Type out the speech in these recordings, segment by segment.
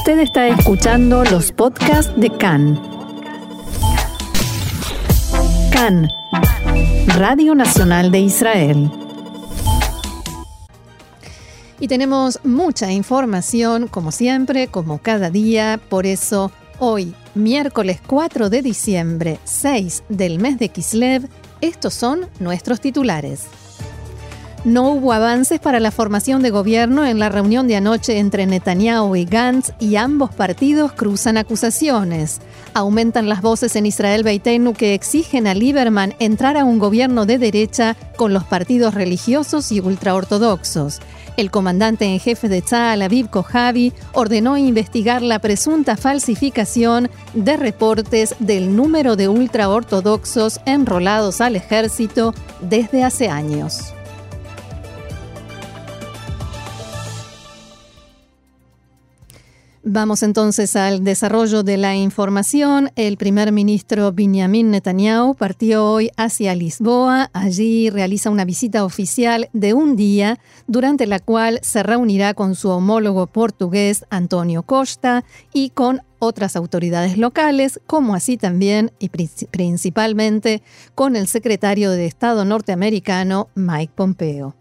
Usted está escuchando los podcasts de CAN. CAN, Radio Nacional de Israel. Y tenemos mucha información, como siempre, como cada día, por eso hoy, miércoles 4 de diciembre, 6 del mes de Kislev, estos son nuestros titulares. No hubo avances para la formación de gobierno en la reunión de anoche entre Netanyahu y Gantz y ambos partidos cruzan acusaciones. Aumentan las voces en Israel Beitenu que exigen a Lieberman entrar a un gobierno de derecha con los partidos religiosos y ultraortodoxos. El comandante en jefe de Tzal, Aviv Kojavi, ordenó investigar la presunta falsificación de reportes del número de ultraortodoxos enrolados al ejército desde hace años. Vamos entonces al desarrollo de la información. El primer ministro Benjamin Netanyahu partió hoy hacia Lisboa. Allí realiza una visita oficial de un día, durante la cual se reunirá con su homólogo portugués Antonio Costa y con otras autoridades locales, como así también y principalmente con el secretario de Estado norteamericano Mike Pompeo.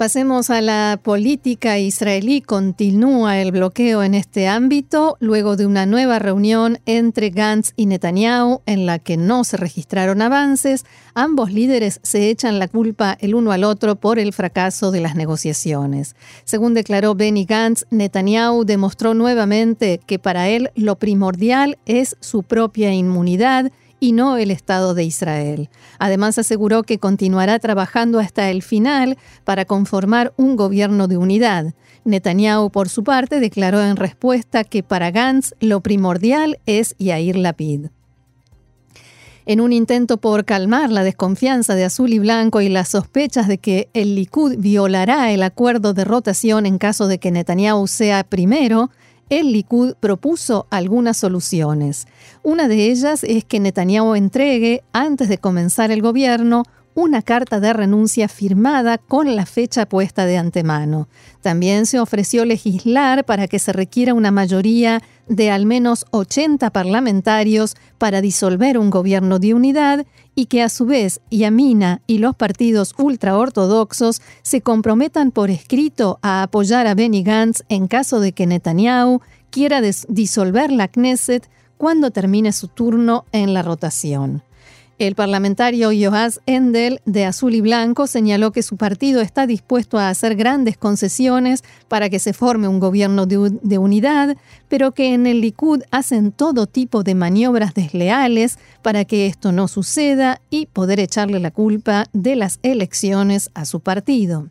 Pasemos a la política israelí. Continúa el bloqueo en este ámbito luego de una nueva reunión entre Gantz y Netanyahu en la que no se registraron avances. Ambos líderes se echan la culpa el uno al otro por el fracaso de las negociaciones. Según declaró Benny Gantz, Netanyahu demostró nuevamente que para él lo primordial es su propia inmunidad y no el Estado de Israel. Además aseguró que continuará trabajando hasta el final para conformar un gobierno de unidad. Netanyahu, por su parte, declaró en respuesta que para Gantz lo primordial es Yair Lapid. En un intento por calmar la desconfianza de Azul y Blanco y las sospechas de que el Likud violará el acuerdo de rotación en caso de que Netanyahu sea primero, el Likud propuso algunas soluciones. Una de ellas es que Netanyahu entregue, antes de comenzar el gobierno, una carta de renuncia firmada con la fecha puesta de antemano. También se ofreció legislar para que se requiera una mayoría de al menos 80 parlamentarios para disolver un gobierno de unidad y que a su vez Yamina y los partidos ultraortodoxos se comprometan por escrito a apoyar a Benny Gantz en caso de que Netanyahu quiera disolver la Knesset cuando termine su turno en la rotación. El parlamentario Joás Endel, de Azul y Blanco, señaló que su partido está dispuesto a hacer grandes concesiones para que se forme un gobierno de, de, unidad, pero que en el Likud hacen todo tipo de maniobras desleales para que esto no suceda y poder echarle la culpa de las elecciones a su partido.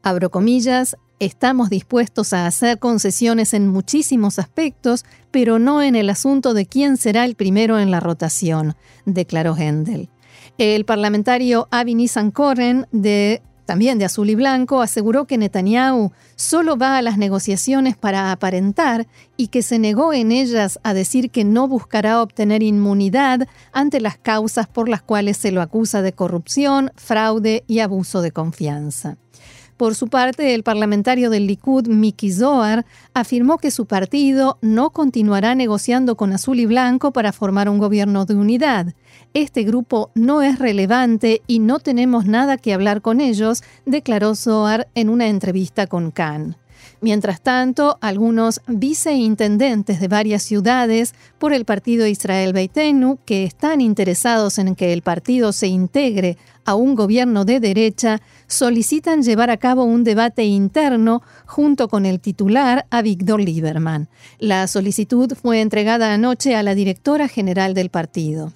Abro comillas, Estamos dispuestos a hacer concesiones en muchísimos aspectos, pero no en el asunto de quién será el primero en la rotación, declaró Hendel. El parlamentario Avi Nissan-Koren, de, también de Azul y Blanco, aseguró que Netanyahu solo va a las negociaciones para aparentar y que se negó en ellas a decir que no buscará obtener inmunidad ante las causas por las cuales se lo acusa de corrupción, fraude y abuso de confianza. Por su parte, el parlamentario del Likud, Miki Zohar, afirmó que su partido no continuará negociando con Azul y Blanco para formar un gobierno de unidad. Este grupo no es relevante y no tenemos nada que hablar con ellos, declaró Zohar en una entrevista con Khan. Mientras tanto, algunos viceintendentes de varias ciudades por el partido Israel Beitenu, que están interesados en que el partido se integre a un gobierno de derecha, solicitan llevar a cabo un debate interno junto con el titular Avigdor Lieberman. La solicitud fue entregada anoche a la directora general del partido.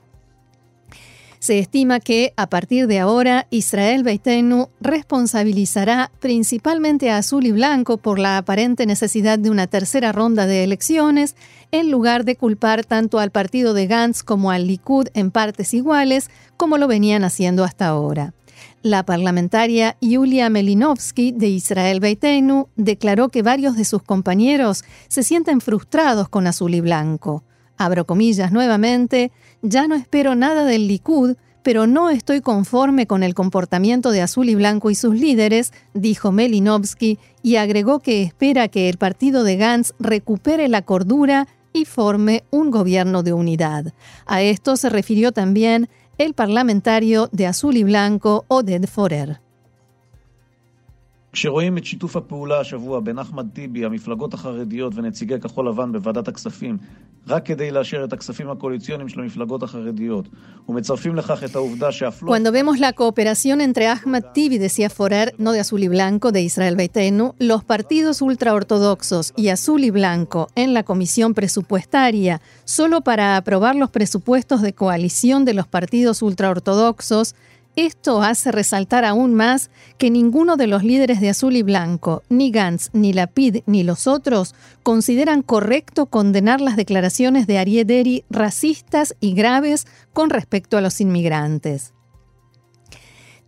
Se estima que a partir de ahora Israel Beitenu responsabilizará principalmente a Azul y Blanco por la aparente necesidad de una tercera ronda de elecciones, en lugar de culpar tanto al partido de Gantz como al Likud en partes iguales, como lo venían haciendo hasta ahora. La parlamentaria Yulia Melinovsky de Israel Beitenu declaró que varios de sus compañeros se sienten frustrados con Azul y Blanco abro comillas nuevamente, ya no espero nada del Likud, pero no estoy conforme con el comportamiento de Azul y Blanco y sus líderes, dijo Melinovsky, y agregó que espera que el partido de Gantz recupere la cordura y forme un gobierno de unidad. A esto se refirió también el parlamentario de Azul y Blanco, Oded Forer. כשרואים את שיתוף הפעולה השבוע בין אחמד טיבי, המפלגות החרדיות ונציגי כחול לבן בוועדת הכספים, רק כדי לאשר את הכספים הקואליציוניים של המפלגות החרדיות, ומצרפים לכך את העובדה שאף לא... Cuando vemos la cooperación entre Ahmad Tibi, decía Forer, no de Azul y Blanco, de Israel Beitenu, los partidos ultraortodoxos y Azul y Blanco en la comisión presupuestaria, solo para aprobar los presupuestos de coalición de los partidos ultraortodoxos, esto hace resaltar aún más que ninguno de los líderes de Azul y Blanco, ni Gantz, ni Lapid, ni los otros, consideran correcto condenar las declaraciones de Ariederi racistas y graves con respecto a los inmigrantes.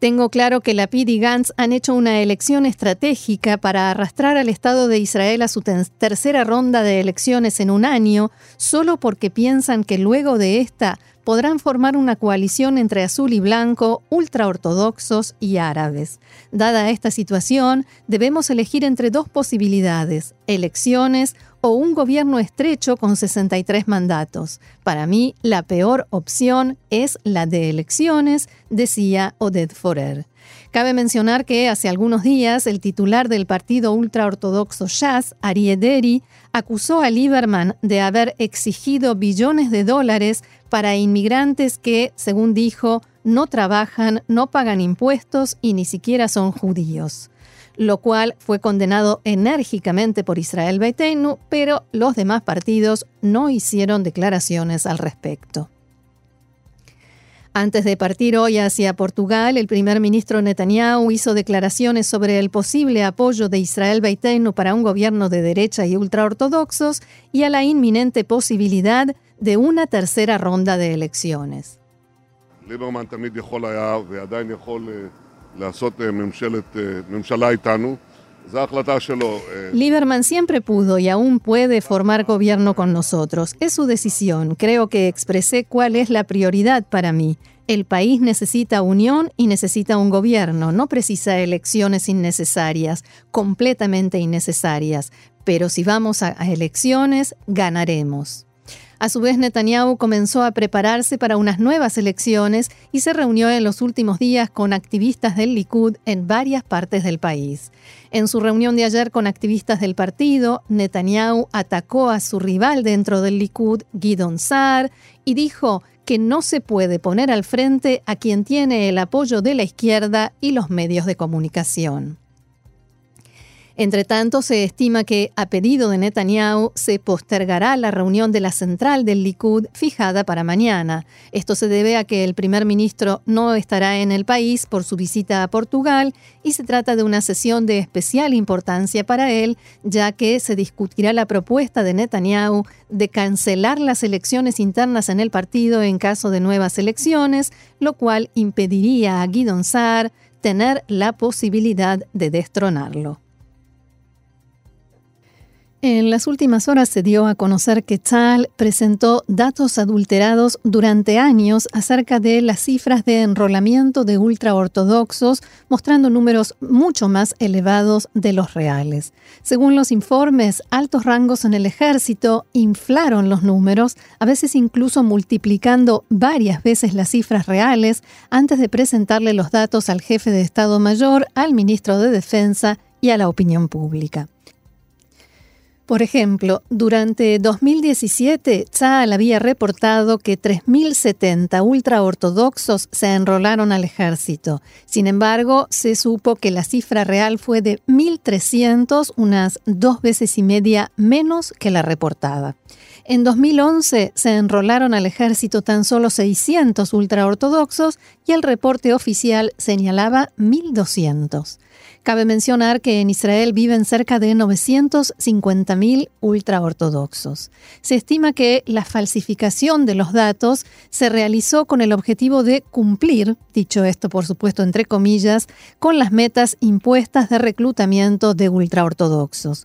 Tengo claro que Lapid y Gantz han hecho una elección estratégica para arrastrar al Estado de Israel a su tercera ronda de elecciones en un año, solo porque piensan que luego de esta podrán formar una coalición entre azul y blanco, ultraortodoxos y árabes. Dada esta situación, debemos elegir entre dos posibilidades, elecciones o un gobierno estrecho con 63 mandatos. Para mí, la peor opción es la de elecciones, decía Oded Forer. Cabe mencionar que hace algunos días el titular del partido ultraortodoxo Shas, Ariederi, acusó a Lieberman de haber exigido billones de dólares para inmigrantes que, según dijo, no trabajan, no pagan impuestos y ni siquiera son judíos lo cual fue condenado enérgicamente por Israel Beitenu, pero los demás partidos no hicieron declaraciones al respecto. Antes de partir hoy hacia Portugal, el primer ministro Netanyahu hizo declaraciones sobre el posible apoyo de Israel Beitenu para un gobierno de derecha y ultraortodoxos y a la inminente posibilidad de una tercera ronda de elecciones. Lieberman siempre pudo y aún puede formar gobierno con nosotros. Es su decisión. Creo que expresé cuál es la prioridad para mí. El país necesita unión y necesita un gobierno, no precisa elecciones innecesarias, completamente innecesarias. Pero si vamos a elecciones, ganaremos. A su vez, Netanyahu comenzó a prepararse para unas nuevas elecciones y se reunió en los últimos días con activistas del Likud en varias partes del país. En su reunión de ayer con activistas del partido, Netanyahu atacó a su rival dentro del Likud, Gidon Saar, y dijo que no se puede poner al frente a quien tiene el apoyo de la izquierda y los medios de comunicación. Entre tanto, se estima que, a pedido de Netanyahu, se postergará la reunión de la central del Likud fijada para mañana. Esto se debe a que el primer ministro no estará en el país por su visita a Portugal y se trata de una sesión de especial importancia para él, ya que se discutirá la propuesta de Netanyahu de cancelar las elecciones internas en el partido en caso de nuevas elecciones, lo cual impediría a Guidon Saar tener la posibilidad de destronarlo. En las últimas horas se dio a conocer que Tzal presentó datos adulterados durante años acerca de las cifras de enrolamiento de ultraortodoxos, mostrando números mucho más elevados de los reales. Según los informes, altos rangos en el ejército inflaron los números, a veces incluso multiplicando varias veces las cifras reales antes de presentarle los datos al jefe de Estado Mayor, al ministro de Defensa y a la opinión pública. Por ejemplo, durante 2017, Tzal había reportado que 3.070 ultraortodoxos se enrolaron al ejército. Sin embargo, se supo que la cifra real fue de 1.300, unas dos veces y media menos que la reportada. En 2011 se enrolaron al ejército tan solo 600 ultraortodoxos y el reporte oficial señalaba 1.200. Cabe mencionar que en Israel viven cerca de 950.000 ultraortodoxos. Se estima que la falsificación de los datos se realizó con el objetivo de cumplir, dicho esto por supuesto entre comillas, con las metas impuestas de reclutamiento de ultraortodoxos.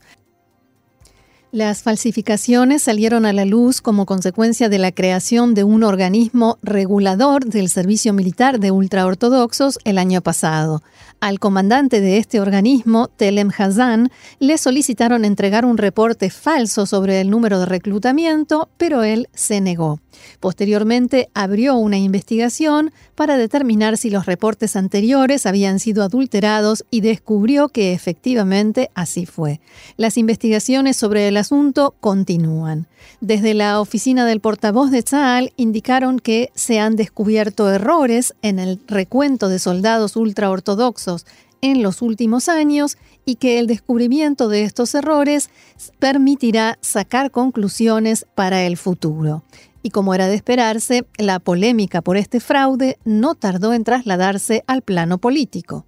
Las falsificaciones salieron a la luz como consecuencia de la creación de un organismo regulador del servicio militar de ultraortodoxos el año pasado. Al comandante de este organismo, Telem Hazan, le solicitaron entregar un reporte falso sobre el número de reclutamiento, pero él se negó. Posteriormente abrió una investigación para determinar si los reportes anteriores habían sido adulterados y descubrió que efectivamente así fue. Las investigaciones sobre el asunto continúan. Desde la oficina del portavoz de Tzal indicaron que se han descubierto errores en el recuento de soldados ultraortodoxos en los últimos años y que el descubrimiento de estos errores permitirá sacar conclusiones para el futuro. Y como era de esperarse, la polémica por este fraude no tardó en trasladarse al plano político.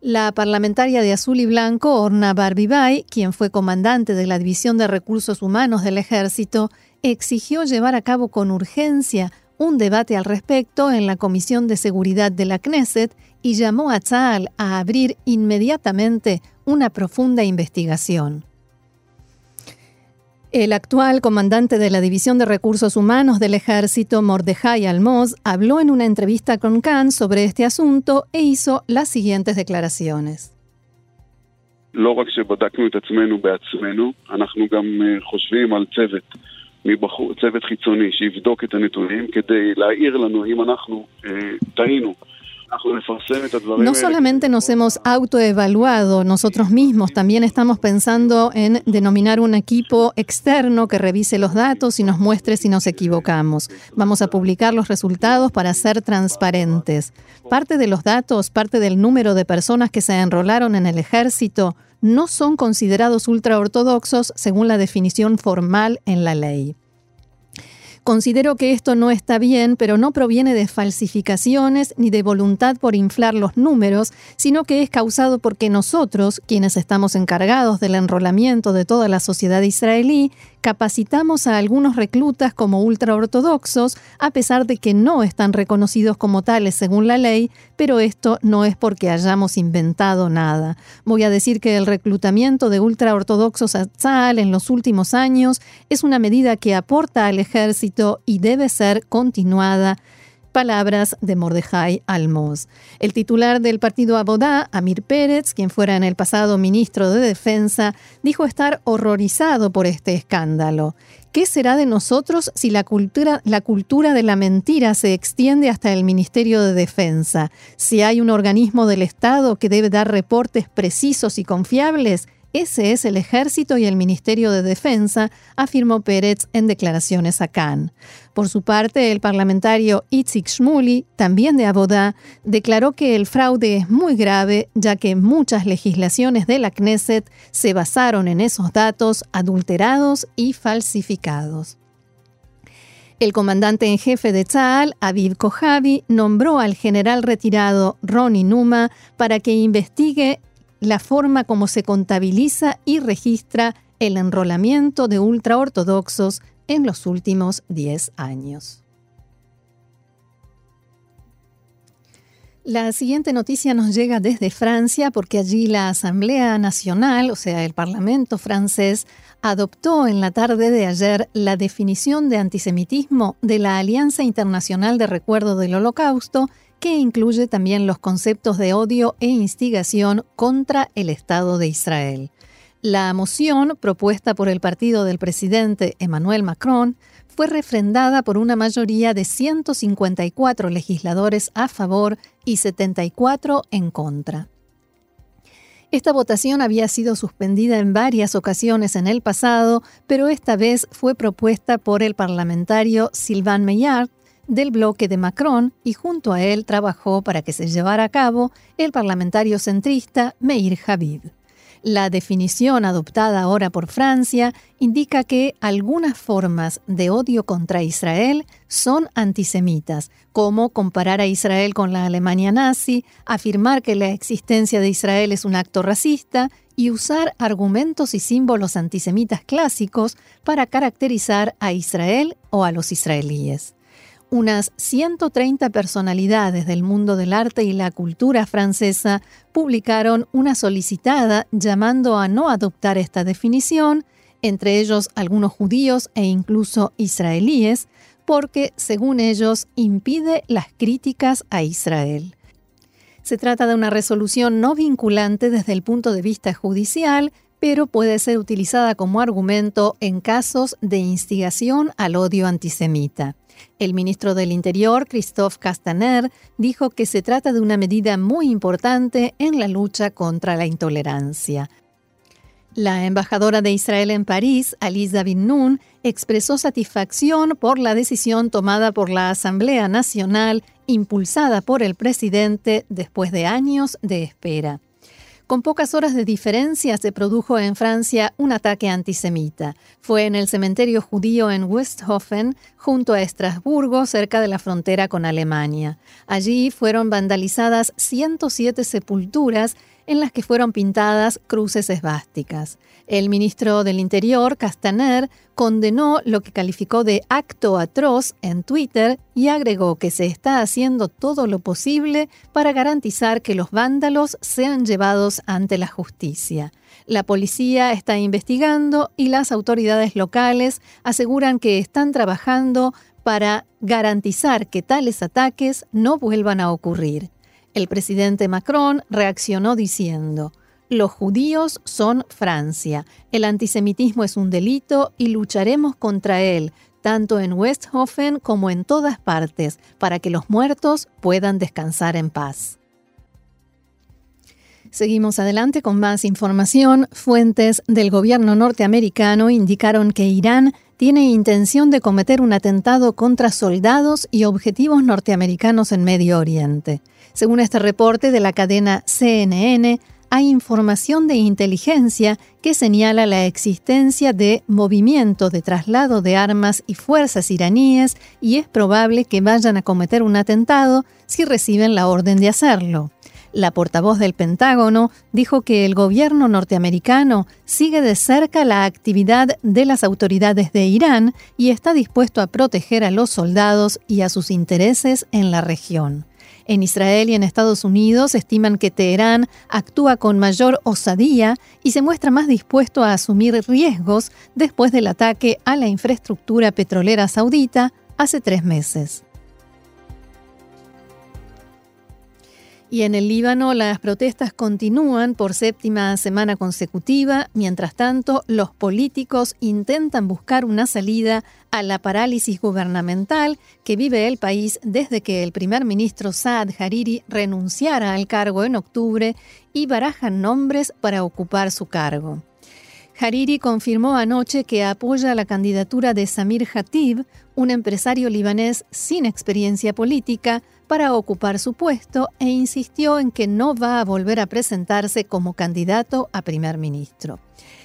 La parlamentaria de Azul y Blanco, Orna Barbibay, quien fue comandante de la División de Recursos Humanos del Ejército, exigió llevar a cabo con urgencia un debate al respecto en la Comisión de Seguridad de la Knesset y llamó a Tzal a abrir inmediatamente una profunda investigación. El actual comandante de la División de Recursos Humanos del Ejército, Mordejai Almoz, habló en una entrevista con Khan sobre este asunto e hizo las siguientes declaraciones. Solamente nos hemos autoevaluado nosotros mismos, también estamos pensando en denominar un equipo externo que revise los datos y nos muestre si nos equivocamos. Vamos a publicar los resultados para ser transparentes. Parte de los datos, parte del número de personas que se enrolaron en el ejército, no son considerados ultraortodoxos según la definición formal en la ley. Considero que esto no está bien, pero no proviene de falsificaciones ni de voluntad por inflar los números, sino que es causado porque nosotros, quienes estamos encargados del enrolamiento de toda la sociedad israelí, capacitamos a algunos reclutas como ultraortodoxos, a pesar de que no están reconocidos como tales según la ley, pero esto no es porque hayamos inventado nada. Voy a decir que el reclutamiento de ultraortodoxos a Tzal en los últimos años es una medida que aporta al ejército y debe ser continuada Palabras de Mordejai Almoz. El titular del partido Abodá, Amir Pérez, quien fuera en el pasado ministro de Defensa, dijo estar horrorizado por este escándalo. ¿Qué será de nosotros si la cultura, la cultura de la mentira se extiende hasta el Ministerio de Defensa? Si hay un organismo del Estado que debe dar reportes precisos y confiables, ese es el ejército y el Ministerio de Defensa, afirmó Pérez en declaraciones a Cannes. Por su parte, el parlamentario Itzik Shmuli, también de Abodá, declaró que el fraude es muy grave, ya que muchas legislaciones de la Knesset se basaron en esos datos adulterados y falsificados. El comandante en jefe de Tzal, Aviv Kojavi, nombró al general retirado Ronnie Numa para que investigue la forma como se contabiliza y registra el enrolamiento de ultraortodoxos en los últimos 10 años. La siguiente noticia nos llega desde Francia porque allí la Asamblea Nacional, o sea, el Parlamento francés, adoptó en la tarde de ayer la definición de antisemitismo de la Alianza Internacional de Recuerdo del Holocausto que incluye también los conceptos de odio e instigación contra el Estado de Israel. La moción, propuesta por el partido del presidente Emmanuel Macron, fue refrendada por una mayoría de 154 legisladores a favor y 74 en contra. Esta votación había sido suspendida en varias ocasiones en el pasado, pero esta vez fue propuesta por el parlamentario Sylvain Meillard, del bloque de Macron y junto a él trabajó para que se llevara a cabo el parlamentario centrista Meir Habib. La definición adoptada ahora por Francia indica que algunas formas de odio contra Israel son antisemitas, como comparar a Israel con la Alemania nazi, afirmar que la existencia de Israel es un acto racista y usar argumentos y símbolos antisemitas clásicos para caracterizar a Israel o a los israelíes unas 130 personalidades del mundo del arte y la cultura francesa publicaron una solicitada llamando a no adoptar esta definición entre ellos algunos judíos e incluso israelíes, porque, según ellos, impide las críticas a Israel. Se trata de una resolución no vinculante desde el punto de vista judicial, pero puede ser utilizada como argumento en casos de instigación al odio antisemita. El ministro del Interior, Christophe Castaner, dijo que se trata de una medida muy importante en la lucha contra la intolerancia. La embajadora de Israel en París, Aliza Bin expresó satisfacción por la decisión tomada por la Asamblea Nacional, impulsada por el presidente después de años de espera. Con pocas horas de diferencia se produjo en Francia un ataque antisemita. Fue en el cementerio judío en Westhofen, junto a Estrasburgo, cerca de la frontera con Alemania. Allí fueron vandalizadas 107 sepulturas en las que fueron pintadas cruces esvásticas. El ministro del Interior, Castaner, condenó lo que calificó de acto atroz en Twitter y agregó que se está haciendo todo lo posible para garantizar que los vándalos sean llevados ante la justicia. La policía está investigando y las autoridades locales aseguran que están trabajando para garantizar que tales ataques no vuelvan a ocurrir. El presidente Macron reaccionó diciendo, los judíos son Francia, el antisemitismo es un delito y lucharemos contra él, tanto en Westhofen como en todas partes, para que los muertos puedan descansar en paz. Seguimos adelante con más información. Fuentes del gobierno norteamericano indicaron que Irán tiene intención de cometer un atentado contra soldados y objetivos norteamericanos en Medio Oriente. Según este reporte de la cadena CNN, hay información de inteligencia que señala la existencia de movimiento de traslado de armas y fuerzas iraníes y es probable que vayan a cometer un atentado si reciben la orden de hacerlo. La portavoz del Pentágono dijo que el gobierno norteamericano sigue de cerca la actividad de las autoridades de Irán y está dispuesto a proteger a los soldados y a sus intereses en la región. En Israel y en Estados Unidos estiman que Teherán actúa con mayor osadía y se muestra más dispuesto a asumir riesgos después del ataque a la infraestructura petrolera saudita hace tres meses. Y en el Líbano las protestas continúan por séptima semana consecutiva. Mientras tanto, los políticos intentan buscar una salida a la parálisis gubernamental que vive el país desde que el primer ministro Saad Hariri renunciara al cargo en octubre y barajan nombres para ocupar su cargo. Hariri confirmó anoche que apoya la candidatura de Samir Hatib, un empresario libanés sin experiencia política, para ocupar su puesto e insistió en que no va a volver a presentarse como candidato a primer ministro.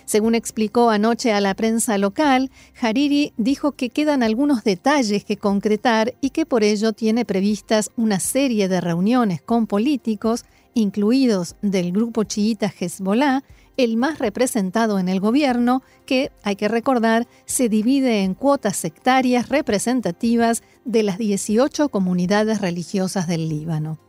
Según explicó anoche a la prensa local, Hariri dijo que quedan algunos detalles que concretar y que por ello tiene previstas una serie de reuniones con políticos, incluidos del grupo chiita Hezbollah, el más representado en el gobierno, que, hay que recordar, se divide en cuotas sectarias representativas de las 18 comunidades religiosas del Líbano.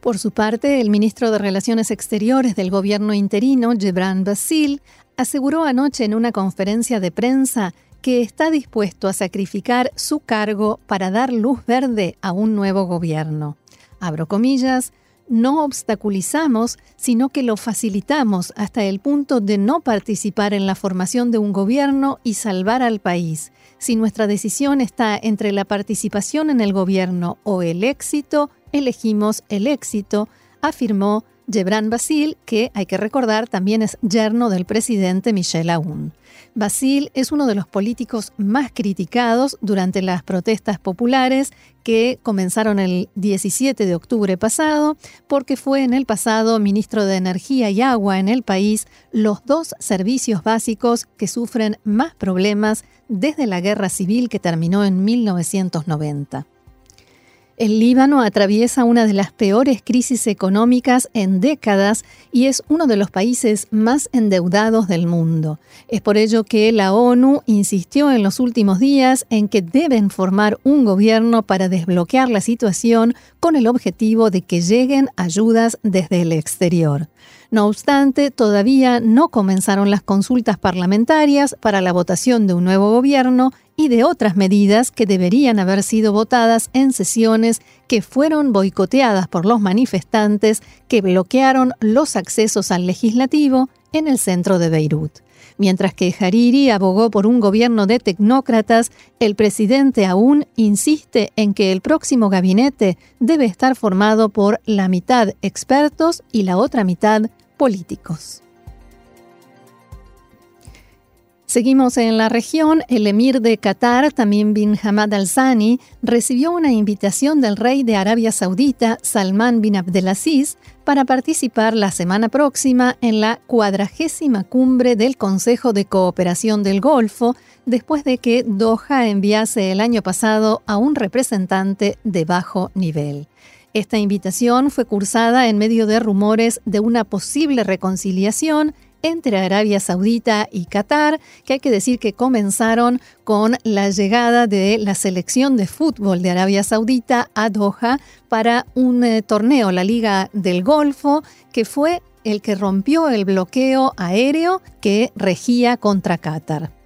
Por su parte, el ministro de Relaciones Exteriores del gobierno interino, Gebran Basil, aseguró anoche en una conferencia de prensa que está dispuesto a sacrificar su cargo para dar luz verde a un nuevo gobierno. Abro comillas, no obstaculizamos, sino que lo facilitamos hasta el punto de no participar en la formación de un gobierno y salvar al país. Si nuestra decisión está entre la participación en el gobierno o el éxito, elegimos el éxito, afirmó Gebran Basil, que hay que recordar también es yerno del presidente Michel Aoun. Basil es uno de los políticos más criticados durante las protestas populares que comenzaron el 17 de octubre pasado, porque fue en el pasado ministro de Energía y Agua en el país, los dos servicios básicos que sufren más problemas desde la guerra civil que terminó en 1990. El Líbano atraviesa una de las peores crisis económicas en décadas y es uno de los países más endeudados del mundo. Es por ello que la ONU insistió en los últimos días en que deben formar un gobierno para desbloquear la situación con el objetivo de que lleguen ayudas desde el exterior. No obstante, todavía no comenzaron las consultas parlamentarias para la votación de un nuevo gobierno y de otras medidas que deberían haber sido votadas en sesiones que fueron boicoteadas por los manifestantes que bloquearon los accesos al legislativo en el centro de Beirut. Mientras que Hariri abogó por un gobierno de tecnócratas, el presidente aún insiste en que el próximo gabinete debe estar formado por la mitad expertos y la otra mitad políticos. Seguimos en la región. El emir de Qatar, Tamim bin Hamad al Thani, recibió una invitación del rey de Arabia Saudita, Salman bin Abdelaziz, para participar la semana próxima en la cuadragésima cumbre del Consejo de Cooperación del Golfo, después de que Doha enviase el año pasado a un representante de bajo nivel. Esta invitación fue cursada en medio de rumores de una posible reconciliación entre Arabia Saudita y Qatar, que hay que decir que comenzaron con la llegada de la selección de fútbol de Arabia Saudita a Doha para un eh, torneo, la Liga del Golfo, que fue el que rompió el bloqueo aéreo que regía contra Qatar.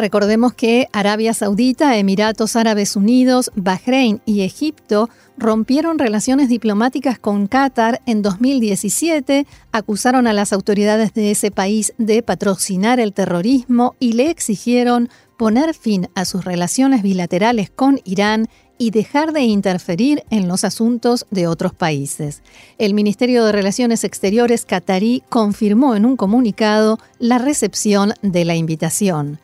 Recordemos que Arabia Saudita, Emiratos Árabes Unidos, Bahrein y Egipto rompieron relaciones diplomáticas con Qatar en 2017, acusaron a las autoridades de ese país de patrocinar el terrorismo y le exigieron poner fin a sus relaciones bilaterales con Irán y dejar de interferir en los asuntos de otros países. El Ministerio de Relaciones Exteriores qatarí confirmó en un comunicado la recepción de la invitación.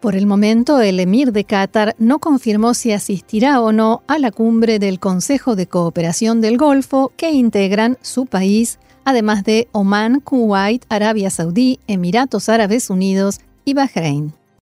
Por el momento, el emir de Qatar no confirmó si asistirá o no a la cumbre del Consejo de Cooperación del Golfo que integran su país, además de Omán, Kuwait, Arabia Saudí, Emiratos Árabes Unidos y Bahrein.